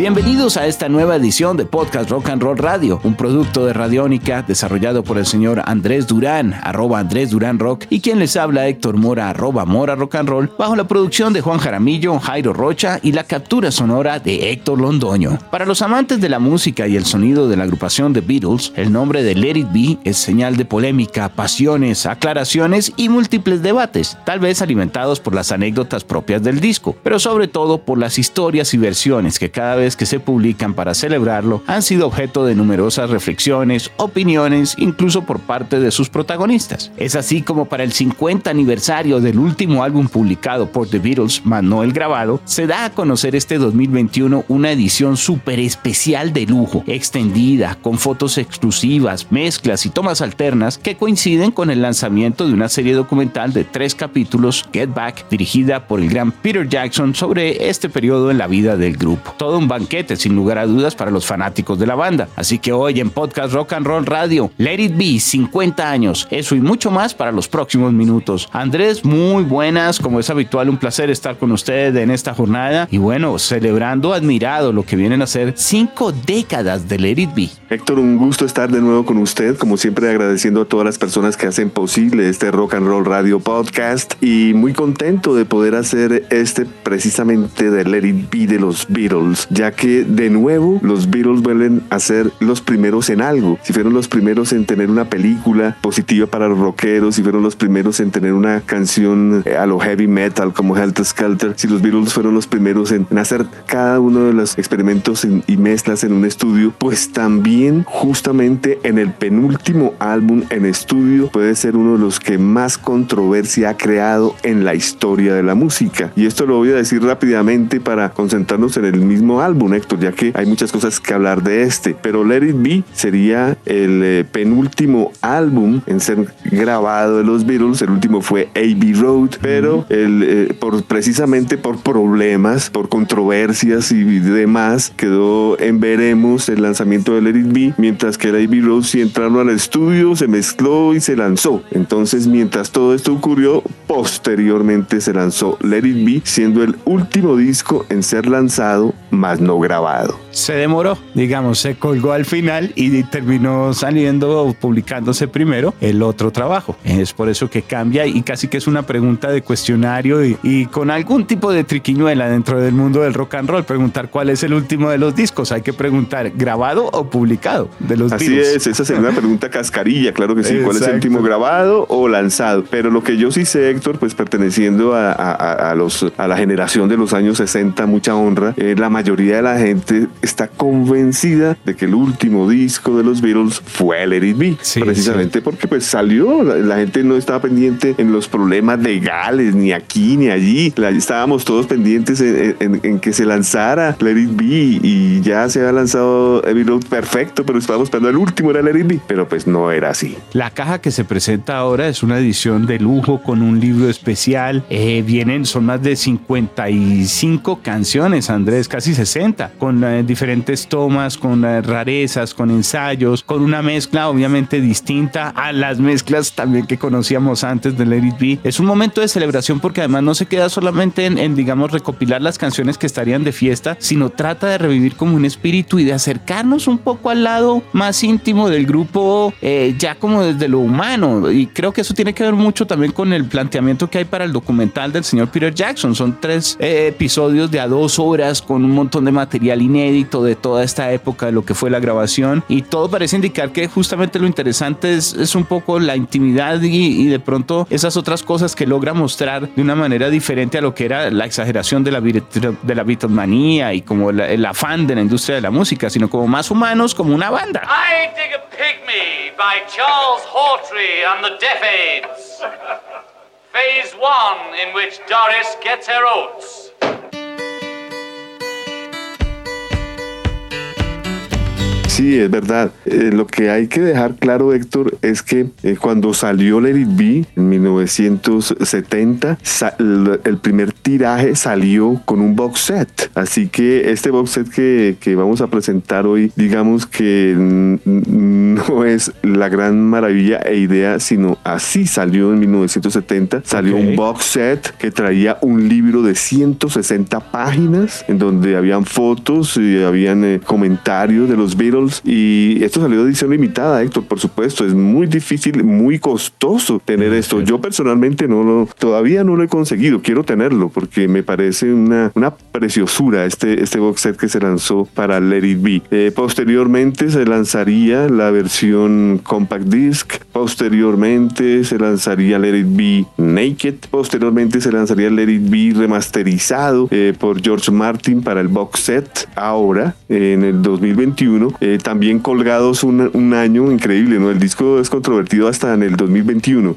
Bienvenidos a esta nueva edición de Podcast Rock and Roll Radio, un producto de Radiónica desarrollado por el señor Andrés Durán, arroba Andrés Durán Rock, y quien les habla Héctor Mora, arroba Mora Rock and Roll, bajo la producción de Juan Jaramillo, Jairo Rocha y la captura sonora de Héctor Londoño. Para los amantes de la música y el sonido de la agrupación The Beatles, el nombre de Let It Be es señal de polémica, pasiones, aclaraciones y múltiples debates, tal vez alimentados por las anécdotas propias del disco, pero sobre todo por las historias y versiones que cada vez que se publican para celebrarlo han sido objeto de numerosas reflexiones, opiniones, incluso por parte de sus protagonistas. Es así como para el 50 aniversario del último álbum publicado por The Beatles, más no el grabado, se da a conocer este 2021 una edición súper especial de lujo, extendida, con fotos exclusivas, mezclas y tomas alternas que coinciden con el lanzamiento de una serie documental de tres capítulos, Get Back, dirigida por el gran Peter Jackson sobre este periodo en la vida del grupo. Todo un sin lugar a dudas, para los fanáticos de la banda. Así que hoy en Podcast Rock and Roll Radio, Let It Be, 50 años, eso y mucho más para los próximos minutos. Andrés, muy buenas, como es habitual, un placer estar con ustedes en esta jornada y bueno, celebrando admirado lo que vienen a ser cinco décadas de Let It Be. Héctor, un gusto estar de nuevo con usted, como siempre agradeciendo a todas las personas que hacen posible este Rock and Roll Radio Podcast y muy contento de poder hacer este precisamente de Let It Be de los Beatles, ya que de nuevo los Beatles vuelven a ser los primeros en algo. Si fueron los primeros en tener una película positiva para los rockeros, si fueron los primeros en tener una canción eh, a lo heavy metal como Helter Skelter, si los Beatles fueron los primeros en hacer cada uno de los experimentos y mezclas en un estudio, pues también justamente en el penúltimo álbum en estudio puede ser uno de los que más controversia ha creado en la historia de la música. Y esto lo voy a decir rápidamente para concentrarnos en el mismo álbum, Héctor, ya que hay muchas cosas que hablar de este. Pero Let It Be sería el eh, penúltimo álbum en ser grabado de los Beatles. El último fue A.B. Road, pero el, eh, por, precisamente por problemas, por controversias y demás, quedó en veremos el lanzamiento de Let It Be, mientras que el A.B. Road sí entraron al estudio, se mezcló y se lanzó. Entonces, mientras todo esto ocurrió, posteriormente se lanzó Let It Be, siendo el último disco en ser lanzado, más no grabado. Se demoró, digamos, se colgó al final y terminó saliendo o publicándose primero el otro trabajo. Es por eso que cambia y casi que es una pregunta de cuestionario y, y con algún tipo de triquiñuela dentro del mundo del rock and roll. Preguntar cuál es el último de los discos. Hay que preguntar, ¿grabado o publicado de los Así es, esa sería una pregunta cascarilla, claro que sí. ¿Cuál es el último grabado o lanzado? Pero lo que yo sí sé, Héctor, pues perteneciendo a, a, a los, a la generación de los años 60, mucha honra, eh, la mayoría de la gente está convencida de que el último disco de los Beatles fue Let It Be, sí, precisamente sí. porque pues salió, la, la, gente no estaba pendiente en los problemas legales, ni aquí ni allí, la, estábamos todos pendientes en, en, en, que se lanzara Let It Be y ya se había lanzado Abbey Road perfecto, pero estábamos esperando el último era Let It Be, pero pues no era así. La caja que se presenta ahora es una edición de lujo con un libro especial, eh, vienen, son más de 55 canciones, Andrés, casi 60, con eh, diferentes tomas, con eh, rarezas, con ensayos, con una mezcla obviamente distinta a las mezclas también que conocíamos antes de Let It Be. Es un momento de celebración porque además no se queda solamente en, en, digamos, recopilar las canciones que estarían de fiesta, sino trata de revivir como un espíritu y de acercarnos un poco al lado más íntimo del grupo, eh, ya como desde lo humano. Y creo que eso tiene que ver mucho también con el planteamiento que hay para el documental del señor Peter Jackson. Son tres eh, episodios de a dos horas con un montón de material inédito de toda esta época de lo que fue la grabación y todo parece indicar que justamente lo interesante es, es un poco la intimidad y, y, de pronto esas otras cosas que logra mostrar de una manera diferente a lo que era la exageración de la, de la Beatlemanía y como la, el afán de la industria de la música, sino como más humanos, como una banda. I Dig a Pygmy by Charles Hawtrey and the Deaf Aids. Phase one, in which Doris gets her oats. Sí, es verdad. Eh, lo que hay que dejar claro, Héctor, es que eh, cuando salió Let It Be en 1970, el primer tiraje salió con un box set. Así que este box set que, que vamos a presentar hoy, digamos que no es la gran maravilla e idea, sino así salió en 1970. Salió un box set que traía un libro de 160 páginas en donde habían fotos y habían eh, comentarios de los Beatles y esto salió de edición limitada, Héctor, por supuesto. Es muy difícil, muy costoso tener esto. Yo personalmente no lo, todavía no lo he conseguido. Quiero tenerlo porque me parece una, una preciosura este, este box set que se lanzó para Let It Be. Eh, posteriormente se lanzaría la versión compact disc. Posteriormente se lanzaría Let It Be Naked. Posteriormente se lanzaría Let It Be remasterizado eh, por George Martin para el box set. Ahora, en el 2021, eh, también colgados un, un, año increíble, ¿no? El disco es controvertido hasta en el 2021.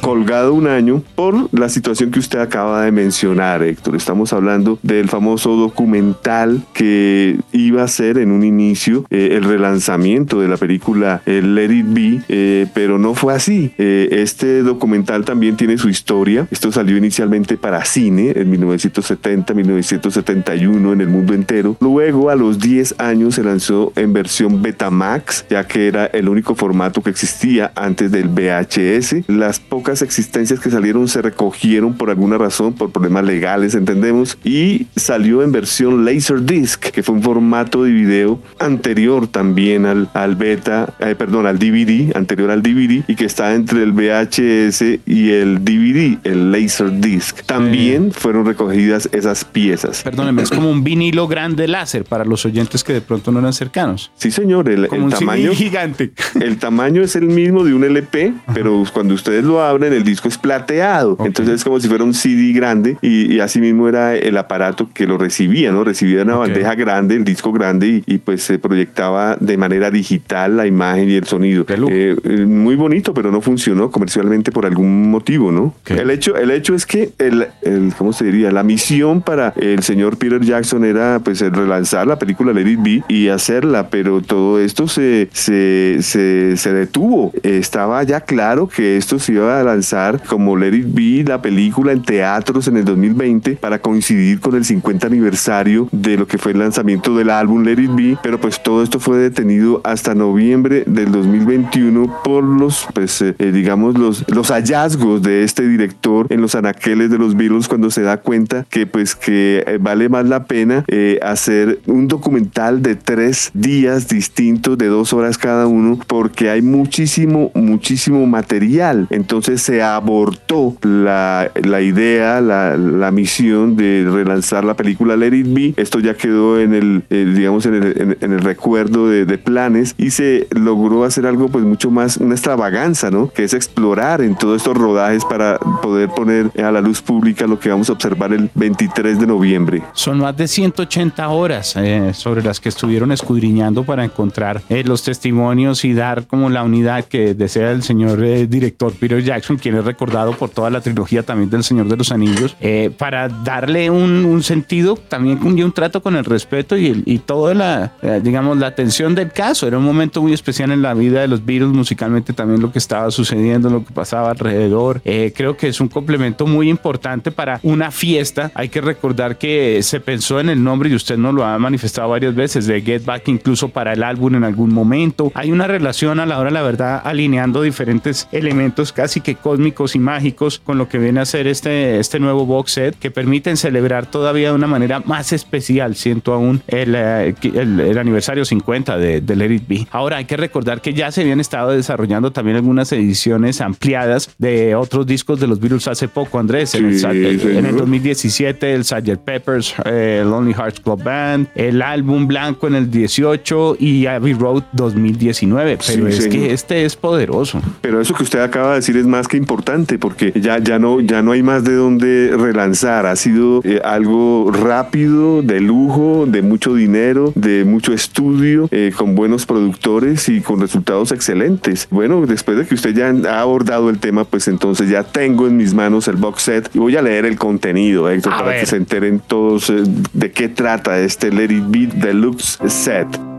colgado un año por la situación que usted acaba de mencionar, Héctor. Estamos hablando del famoso documental que iba a ser en un inicio eh, el relanzamiento de la película Let It Be, pero no fue así. este documental también tiene su historia. Esto salió inicialmente para cine en 1970, 1971 en el mundo entero. Luego, a los 10 años, se lanzó en versión Betamax, ya que era el único formato que existía antes del VHS. Las pocas existencias que salieron se recogieron por alguna razón, por problemas legales, entendemos, y salió en versión Laserdisc, que fue un formato de video anterior también al, al beta, eh, perdón, al DVD, anterior al DVD, y que está entre el VHS y el DVD, el Laserdisc. También fueron recogidas esas piezas. Perdóneme, es como un vinilo grande láser para los oyentes que de pronto no eran cercanos. Sí, señor, el, tamaño gigante. El tamaño es el mismo de un LP, pero cuando ustedes lo abren el disco es plateado. Entonces es como si fuera un CD grande y, así mismo era el aparato que lo recibía, ¿no? Recibía una bandeja grande, el disco grande y, pues se proyectaba de manera digital la imagen y el sonido. Eh, eh, muy bonito, pero no funcionó comercialmente por algún motivo, ¿no? El hecho, el hecho es que el, el, ¿cómo se diría? La misión para el señor Peter Jackson era pues relanzar la película It Be y hacerla, pero todo esto se, se, se, detuvo. Estaba ya claro que esto se iba a lanzar como Let It Be, la película en teatros en el 2020 para coincidir con el 50 aniversario de lo que fue el lanzamiento del álbum Let It Be, pero pues todo esto fue detenido hasta noviembre del 2021 por los, pues eh, digamos, los, los hallazgos de este director en los anaqueles de los Beatles cuando se da cuenta que pues que eh, vale más la pena eh, hacer un documental de tres días distintos de dos horas cada uno porque hay muchísimo, muchísimo material. Entonces se abortó la, la idea, la, la, misión de relanzar la película Let It Be. Esto ya quedó en el, eh, digamos, en el, en, el recuerdo de, de, planes y se logró hacer algo pues mucho más, una extravaganza, ¿no? Que es explorar en todos estos rodajes para poder poner a la luz pública lo que vamos a observar el 23 de noviembre. Son más de 180 horas eh, sobre las que estuvieron escudriñando para encontrar eh, los testimonios y dar como la unidad que desea el señor eh, director Peter Jackson, quien es recordado por toda la trilogía también del Señor de los Anillos, para darle un, sentido también y un trato con el respeto y, y toda la, digamos, la atención del caso. Era un momento muy especial en la vida de los Beatles, musicalmente también lo que estaba sucediendo, lo que pasaba alrededor. creo que es un complemento muy importante para una fiesta. Hay que recordar que se pensó en el nombre y usted nos lo ha manifestado varias veces de Get Back incluso para el álbum en algún momento. Hay una relación a la hora, la verdad, alineando diferentes elementos casi que cósmicos y mágicos con lo que viene a ser este, este nuevo box set que permiten celebrar todavía de una manera más especial, siento aún, el, eh, el, aniversario 50 de, de Let It Be. Ahora hay que recordar que ya se habían estado desarrollando también algunas ediciones ampliadas de otros discos de los Beatles hace poco, Andrés. en, el, 2017, el Sgt. Peppers, eh, el Lonely Hearts Club Band, el álbum blanco en el 18 y Abbey Road 2019. Pero es que este es poderoso. Pero eso que usted acaba de decir es más que importante porque ya, ya, no, ya no hay más de dónde relanzar. Ha sido eh, algo rápido, de lujo, de mucho dinero, de mucho estudio, eh, con buenos productores y con resultados excelentes. Bueno, después de que usted ya ha abordado el tema, pues entonces ya tengo en mis manos el box set y voy a leer el contenido, Héctor, para que se enteren todos eh, de qué trata este Let It Be Deluxe Set.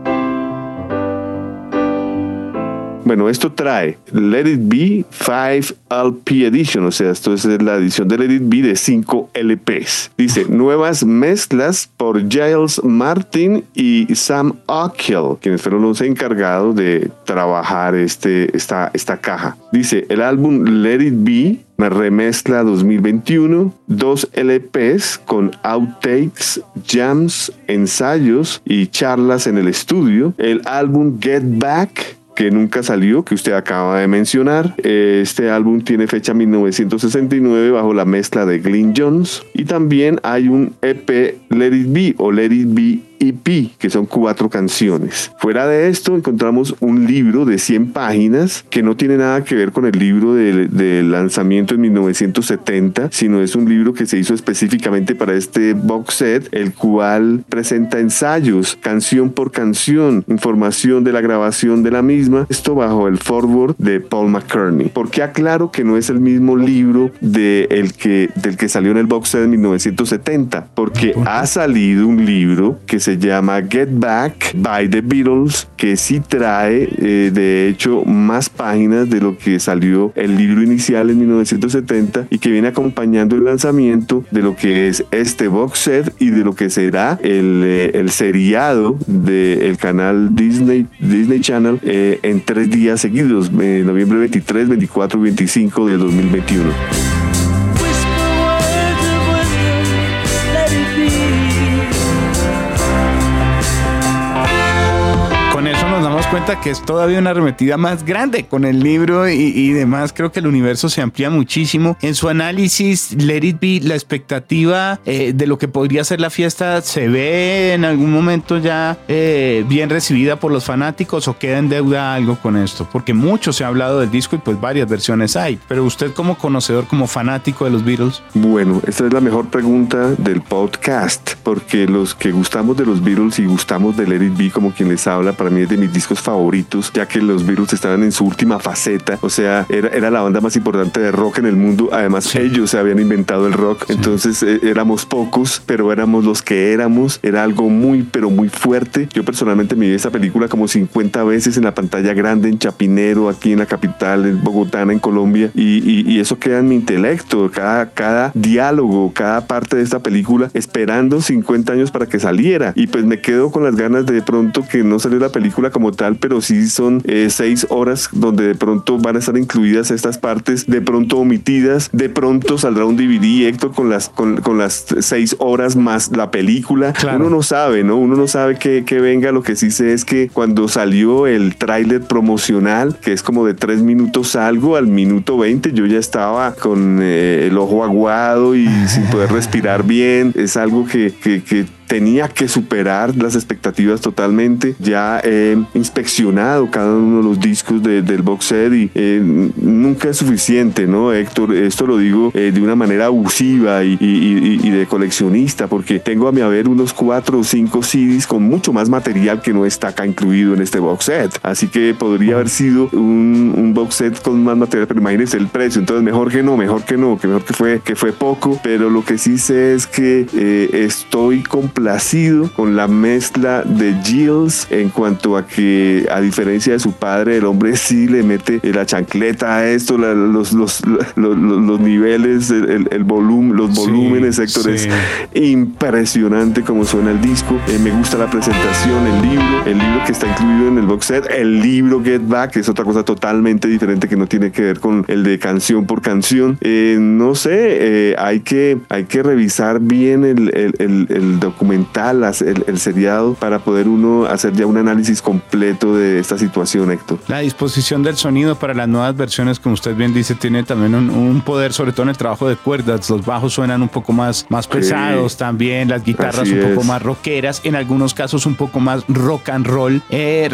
Bueno, esto trae Let It Be 5 LP Edition, o sea, esto es la edición de Let It Be de 5 LPs. Dice, nuevas mezclas por Giles Martin y Sam Ockel, quienes fueron los encargados de trabajar este, esta, esta caja. Dice, el álbum Let It Be me remezcla 2021, dos LPs con outtakes, jams, ensayos y charlas en el estudio, el álbum Get Back que nunca salió, que usted acaba de mencionar. Este álbum tiene fecha 1969 bajo la mezcla de Glyn Jones. Y también hay un EP Let It Be o Let It Be EP, que son cuatro canciones. Fuera de esto, encontramos un libro de 100 páginas que no tiene nada que ver con el libro de, lanzamiento en 1970, sino es un libro que se hizo específicamente para este box set, el cual presenta ensayos, canción por canción, información de la grabación de la misma, esto bajo el forward de Paul McCartney. ¿Por qué aclaro que no es el mismo libro de el que, del que salió en el box set en 1970? Porque ha salido un libro que se se llama Get Back by the Beatles, que sí trae, eh, de hecho, más páginas de lo que salió el libro inicial en 1970 y que viene acompañando el lanzamiento de lo que es este box set y de lo que será el, eh, el seriado del canal Disney, Disney Channel eh, en tres días seguidos, noviembre 23, 24 y 25 de 2021. Cuenta que es todavía una arremetida más grande con el libro y, demás. Creo que el universo se amplía muchísimo. En su análisis, Let It Be, la expectativa eh, de lo que podría ser la fiesta, ¿se ve en algún momento ya eh, bien recibida por los fanáticos o queda en deuda algo con esto? Porque mucho se ha hablado del disco y pues varias versiones hay. Pero usted como conocedor, como fanático de los Beatles. Bueno, esta es la mejor pregunta del podcast, porque los que gustamos de los Beatles y gustamos de Let It Be, como quien les habla, para mí es de mis discos favoritos, ya que los Beatles estaban en su última faceta, o sea, era, era la banda más importante de rock en el mundo, además ellos se habían inventado el rock, entonces eh, éramos pocos, pero éramos los que éramos, era algo muy, pero muy fuerte. Yo personalmente me vi esa película como 50 veces en la pantalla grande, en Chapinero, aquí en la capital, en Bogotá, en Colombia, y, y, eso queda en mi intelecto, cada, cada diálogo, cada parte de esta película, esperando 50 años para que saliera, y pues me quedo con las ganas de pronto que no salió la película como tal, pero sí son eh, seis horas donde de pronto van a estar incluidas estas partes, de pronto omitidas, de pronto saldrá un DVD, Héctor, con las, con, las seis horas más la película. Uno no sabe, ¿no? Uno no sabe que, que venga, lo que sí sé es que cuando salió el tráiler promocional, que es como de tres minutos algo, al minuto 20 yo ya estaba con eh, el ojo aguado y sin poder respirar bien. Es algo que, que, que tenía que superar las expectativas totalmente. Ya he inspeccionado cada uno de los discos del box set y eh, nunca es suficiente, ¿no, Héctor? Esto lo digo eh, de una manera abusiva y, de coleccionista, porque tengo a mi haber unos cuatro o cinco CDs con mucho más material que no está acá incluido en este box set. Así que podría haber sido un, box set con más material, pero imagínense el precio. Entonces, mejor que no, mejor que no, que mejor que fue, que fue poco. Pero lo que sí sé es que eh, estoy completamente complacido con la mezcla de Gilles en cuanto a que, a diferencia de su padre, el hombre sí le mete la chancleta a esto, los, los, los, niveles, el, volumen, los volúmenes, Héctor, es impresionante como suena el disco. Eh, me gusta la presentación, el libro, el libro que está incluido en el box set, el libro Get Back, que es otra cosa totalmente diferente que no tiene que ver con el de canción por canción. Eh, no sé, eh, hay, que, hay que revisar bien el, el, el documento documental, el, el, seriado, para poder uno hacer ya un análisis completo de esta situación, Héctor. La disposición del sonido para las nuevas versiones, como usted bien dice, tiene también un, poder, sobre todo en el trabajo de cuerdas. Los bajos suenan un poco más, más pesados también, las guitarras un poco más rockeras, en algunos casos un poco más rock and roll. Eh,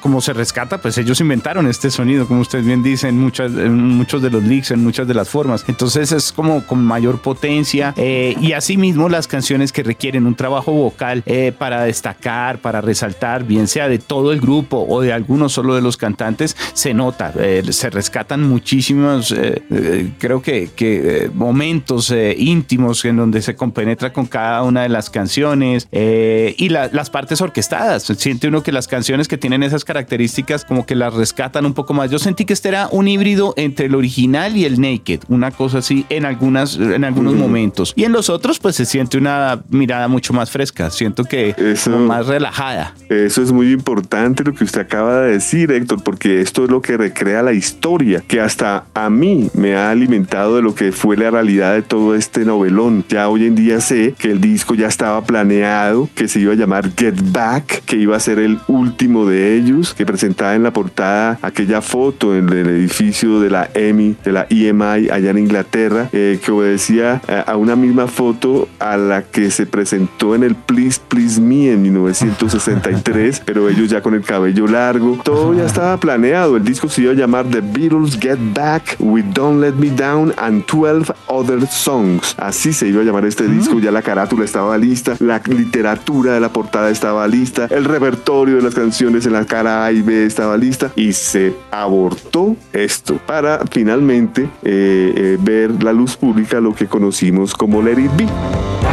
como se rescata, pues ellos inventaron este sonido, como usted bien dice, en, muchas, muchos de los leaks, en muchas de las formas. Entonces es como con mayor potencia eh, y asimismo las canciones que requieren un trabajo trabajo vocal eh, para destacar, para resaltar, bien sea de todo el grupo o de algunos solo de los cantantes, se nota, eh, se rescatan muchísimos, eh, creo que, que momentos íntimos en donde se compenetra con cada una de las canciones y las partes orquestadas. Siente uno que las canciones que tienen esas características como que las rescatan un poco más. Yo sentí que este era un híbrido entre el original y el naked, una cosa así en algunas en algunos momentos. Y en los otros pues se siente una mirada mucho más fresca, siento que eso, más relajada. Eso es muy importante lo que usted acaba de decir, Héctor, porque esto es lo que recrea la historia, que hasta a mí me ha alimentado de lo que fue la realidad de todo este novelón. Ya hoy en día sé que el disco ya estaba planeado, que se iba a llamar Get Back, que iba a ser el último de ellos, que presentaba en la portada aquella foto en el edificio de la EMI, de la EMI allá en Inglaterra, eh, que obedecía a una misma foto a la que se presentó en el Please Please Me en 1963, pero ellos ya con el cabello largo. Todo ya estaba planeado. El disco se iba a llamar The Beatles Get Back with Don't Let Me Down and 12 Other Songs. Así se iba a llamar este disco. Ya la carátula estaba lista, la literatura de la portada estaba lista, el repertorio de las canciones en la cara A y B estaba lista y se abortó esto para finalmente eh, eh, ver la luz pública lo que conocimos como Let It Be.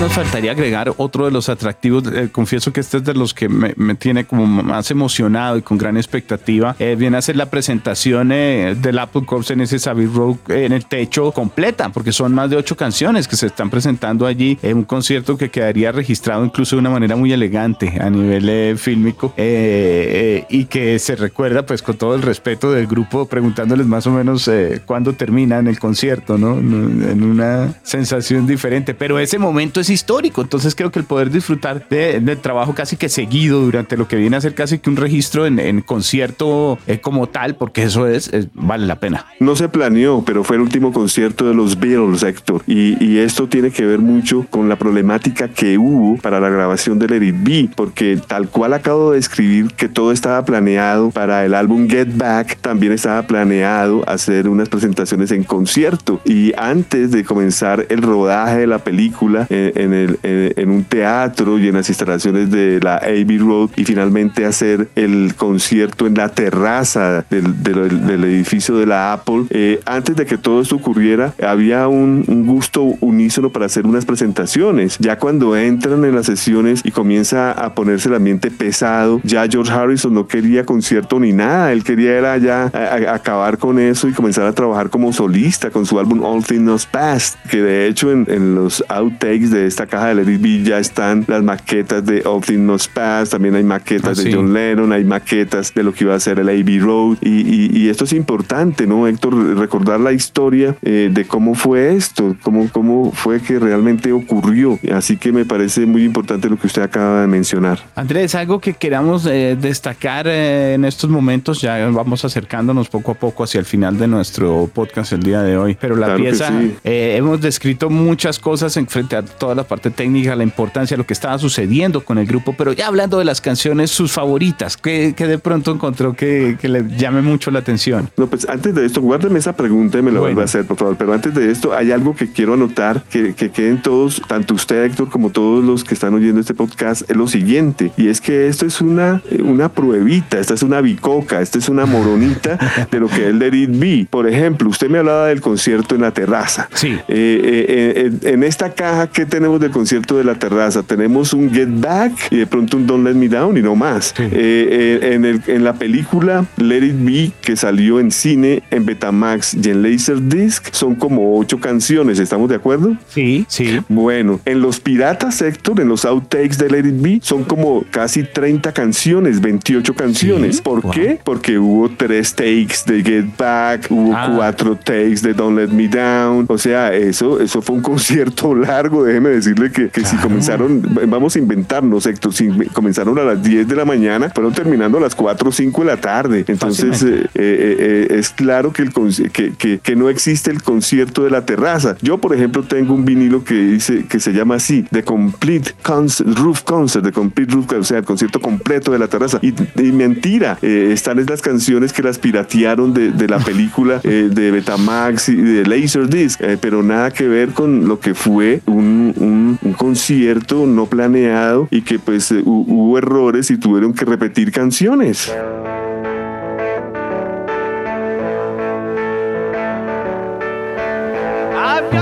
Nos faltaría agregar otro de los atractivos. Eh, confieso que este es de los que me, tiene como más emocionado y con gran expectativa. Eh, viene a ser la presentación eh, del Apple Corps en ese Savvy Road en el techo completa, porque son más de ocho canciones que se están presentando allí. en un concierto que quedaría registrado incluso de una manera muy elegante a nivel fílmico y que se recuerda pues con todo el respeto del grupo preguntándoles más o menos cuándo terminan el concierto, ¿no? En una sensación diferente. Pero ese momento es histórico. Entonces creo que el poder disfrutar de, del trabajo casi que seguido durante lo que viene a ser casi que un registro en, concierto eh, como tal, porque eso es, vale la pena. No se planeó, pero fue el último concierto de los Beatles, Héctor. Y, y esto tiene que ver mucho con la problemática que hubo para la grabación del Edit B, porque tal cual acabo de escribir que todo estaba planeado para el álbum Get Back, también estaba planeado hacer unas presentaciones en concierto. Y antes de comenzar el rodaje de la película, eh, en, el, en, un teatro y en las instalaciones de la Abbey Road y finalmente hacer el concierto en la terraza del, del, edificio de la Apple. Eh, antes de que todo esto ocurriera, había un, un, gusto unísono para hacer unas presentaciones. Ya cuando entran en las sesiones y comienza a ponerse el ambiente pesado, ya George Harrison no quería concierto ni nada, él quería era ya acabar con eso y comenzar a trabajar como solista con su álbum All Things Past, que de hecho en, en los outtakes de esta caja de Let It ya están las maquetas de Things Must Pass, también hay maquetas ah, de John Lennon, hay maquetas de lo que iba a ser el Abbey Road y, esto es importante, ¿no, Héctor? Recordar la historia eh, de cómo fue esto, cómo, cómo fue que realmente ocurrió. Así que me parece muy importante lo que usted acaba de mencionar. Andrés, algo que queramos eh, destacar eh, en estos momentos, ya vamos acercándonos poco a poco hacia el final de nuestro podcast el día de hoy, pero la pieza, hemos descrito muchas cosas en frente a toda la parte técnica, la importancia de lo que estaba sucediendo con el grupo, pero ya hablando de las canciones, sus favoritas, que, de pronto encontró que, le llame mucho la atención. No, pues antes de esto, guárdeme esa pregunta y me la vuelva a hacer, por favor, pero antes de esto, hay algo que quiero anotar, que, que queden todos, tanto usted, Héctor, como todos los que están oyendo este podcast, es lo siguiente, y es que esto es una, una pruebita, esta es una bicoca, esta es una moronita de lo que es el de It Por ejemplo, usted me hablaba del concierto en la terraza. Sí. Eh, eh, en esta caja que tenemos del concierto de la terraza. Tenemos un Get Back y de pronto un Don't Let Me Down y no más. Eh, eh, en, el, en la película Let It Be que salió en cine, en Betamax y en Laserdisc son como ocho canciones. ¿Estamos de acuerdo? Sí, sí. Bueno, en Los Piratas, Héctor, en los outtakes de Let It Be son como casi 30 canciones, 28 canciones. ¿Por qué? Porque hubo tres takes de Get Back, hubo ah. cuatro takes de Don't Let Me Down. O sea, eso, eso fue un concierto largo, déjeme déjeme decirle que, que si comenzaron, vamos a inventarnos, Héctor, si comenzaron a las 10 de la mañana, fueron terminando a las 4 o 5 de la tarde. Entonces, eh, eh, eh, es claro que, el, que, que, que, no existe el concierto de la terraza. Yo, por ejemplo, tengo un vinilo que dice que se llama así, The Complete Concert, Roof Concert, The Complete Roof, o sea, el concierto completo de la terraza. Y, mentira, están las canciones que las piratearon de, de la película de Betamax y de Laserdisc, pero nada que ver con lo que fue un, un, un concierto no planeado y que pues hubo errores y tuvieron que repetir canciones.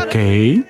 Ok,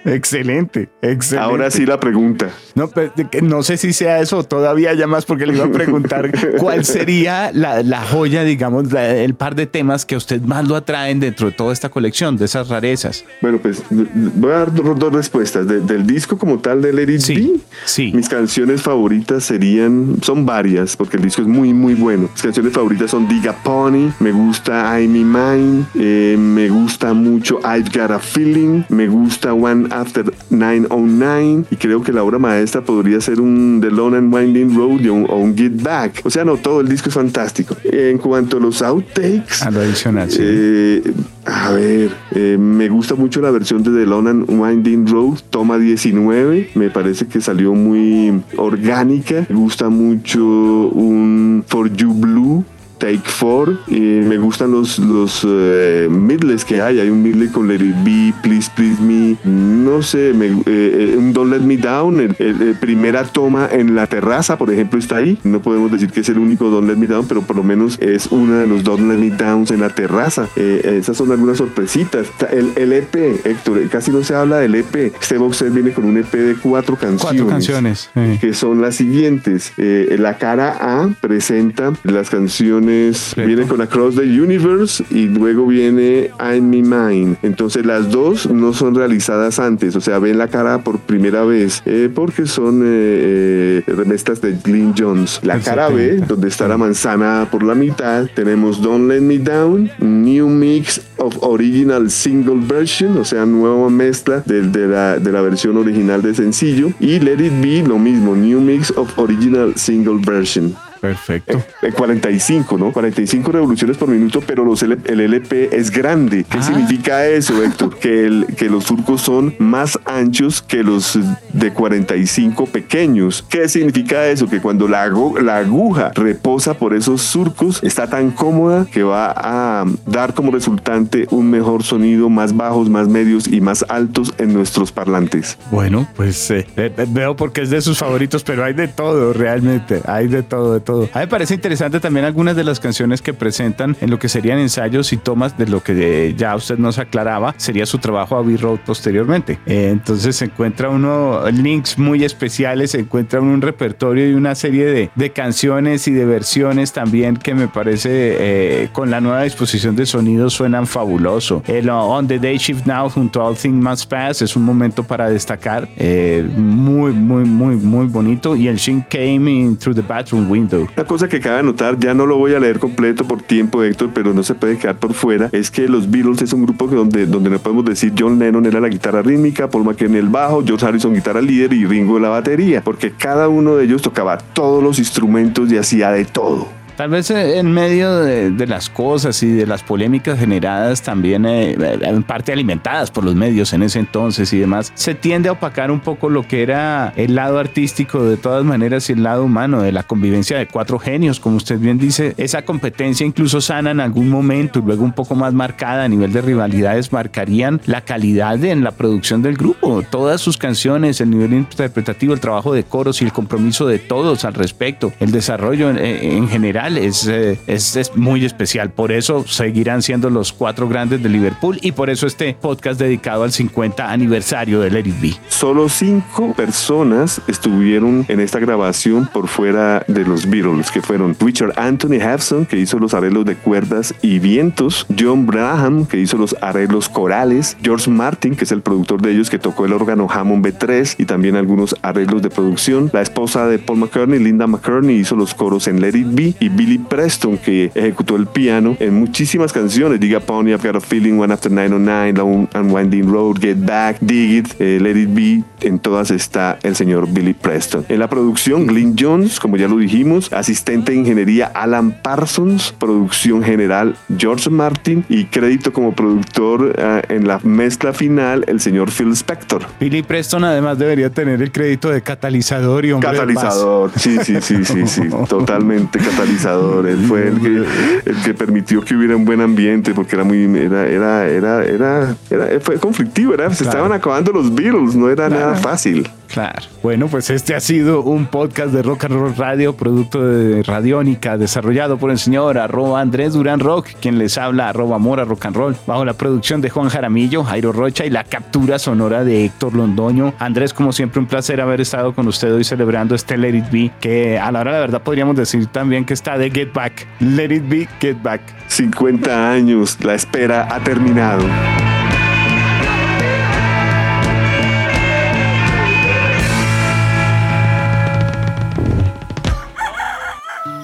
excelente, excelente. Ahora sí la pregunta. No, pues, no sé si sea eso todavía ya más porque le iba a preguntar cuál sería la, la joya, digamos, el par de temas que a usted más lo atraen dentro de toda esta colección, de esas rarezas. Bueno, pues voy a dar dos, respuestas. del disco como tal de Lady sí, sí. mis canciones favoritas serían, son varias, porque el disco es muy, muy bueno. Mis canciones favoritas son Diga Pony, me gusta I'm in Mine, eh, me gusta mucho I've Got a Feeling, me gusta One After 909 y creo que la obra maestra podría ser un The Lone and Winding Road o un, Get Back. O sea, no, todo el disco es fantástico. En cuanto a los outtakes, a lo adicional, eh, a ver, eh, me gusta mucho la versión de The Lone and Winding Road, toma 19, me parece que salió muy orgánica. Me gusta mucho un For You Blue Take Four. Y me gustan los, los uh, midles que hay. Hay un midley con Let It Be, Please Please Me. No sé, me, eh, un Don't Let Me Down. El, primera toma en la terraza, por ejemplo, está ahí. No podemos decir que es el único Don't Let Me Down, pero por lo menos es uno de los Don't Let Me Downs en la terraza. Eh, esas son algunas sorpresitas. El, el, EP, Héctor, casi no se habla del EP. Este box set viene con un EP de cuatro canciones. Cuatro canciones. Que son las siguientes. Eh, la cara A presenta las canciones viene con Across the Universe y luego viene I'm Me Mind. Entonces las dos no son realizadas antes, o sea, ven la cara por primera vez eh, porque son eh, eh, remestas de Glyn Jones. La cara B, donde está la manzana por la mitad, tenemos Don't Let Me Down, New Mix of Original Single Version, o sea, nueva mezcla de, la, de la versión original de sencillo. Y Let It Be, lo mismo, New Mix of Original Single Version. Perfecto. 45, ¿no? 45 revoluciones por minuto, pero los el LP es grande. ¿Qué ah. significa eso, Héctor? que, el, que los surcos son más anchos que los de 45 pequeños. ¿Qué significa eso? Que cuando la, la aguja reposa por esos surcos, está tan cómoda que va a dar como resultante un mejor sonido, más bajos, más medios y más altos en nuestros parlantes. Bueno, pues eh, eh, veo porque es de sus favoritos, pero hay de todo, realmente. Hay de todo, de todo a mí me parece interesante también algunas de las canciones que presentan en lo que serían ensayos y tomas de lo que ya usted nos aclaraba, sería su trabajo a B-Road posteriormente. Eh, entonces se encuentra uno links muy especiales, se encuentra un repertorio y una serie de, canciones y de versiones también que me parece eh, con la nueva disposición de sonido suenan fabuloso. El On the Day Shift Now junto a All Things Must Pass es un momento para destacar, eh, muy, muy, muy, muy bonito. Y el Shin Came in Through the Bathroom Window una cosa que cabe notar, ya no lo voy a leer completo por tiempo, Héctor, pero no se puede quedar por fuera, es que los Beatles es un grupo donde, donde no podemos decir John Lennon era la guitarra rítmica, Paul McCartney el bajo, George Harrison guitarra líder y Ringo la batería, porque cada uno de ellos tocaba todos los instrumentos y hacía de todo. Tal vez eh, en medio de, las cosas y de las polémicas generadas también eh, en parte alimentadas por los medios en ese entonces y demás, se tiende a opacar un poco lo que era el lado artístico de todas maneras y el lado humano de la convivencia de cuatro genios, como usted bien dice, esa competencia incluso sana en algún momento y luego un poco más marcada a nivel de rivalidades marcarían la calidad en la producción del grupo, todas sus canciones, el nivel interpretativo, el trabajo de coros y el compromiso de todos al respecto, el desarrollo en general eh, es, es, muy especial. Por eso seguirán siendo los cuatro grandes de Liverpool y por eso este podcast dedicado al 50 aniversario del Eric B. Solo cinco personas estuvieron en esta grabación por fuera de los Beatles, que fueron Richard Anthony Hewson, que hizo los arreglos de cuerdas y vientos, John Braham, que hizo los arreglos corales, George Martin, que es el productor de ellos, que tocó el órgano Hammond B3 y también algunos arreglos de producción, la esposa de Paul McCartney, Linda McCartney, hizo los coros en Let It Be y Billy Preston, que ejecutó el piano en muchísimas canciones. Diga Pony, I've Got a Feeling, One After 909, Long and Winding Road, Get Back, Dig It, eh, Let It Be. En todas está el señor Billy Preston. En la producción, Glyn Jones, como ya lo dijimos, asistente de ingeniería Alan Parsons, producción general George Martin y crédito como productor eh, en la mezcla final el señor Phil Spector. Billy Preston además debería tener el crédito de catalizador y hombre Catalizador, sí, sí, sí, sí, sí, totalmente catalizador. Él fue el que, el que permitió que hubiera un buen ambiente porque era muy, era, era, era, era, era fue conflictivo, era, se estaban acabando los Beatles, no era nada fácil. Claro. Bueno, pues este ha sido un podcast de Rock and Roll Radio, producto de Radiónica, desarrollado por el señor arroba Andrés Durán Rock, quien les habla arroba Mora Rock and Roll, bajo la producción de Juan Jaramillo, Jairo Rocha y la captura sonora de Héctor Londoño. Andrés, como siempre, un placer haber estado con usted hoy celebrando este Let It Be, que a la hora de la verdad podríamos decir también que está de Get Back. Let It Be, Get Back. 50 años, la espera ha terminado.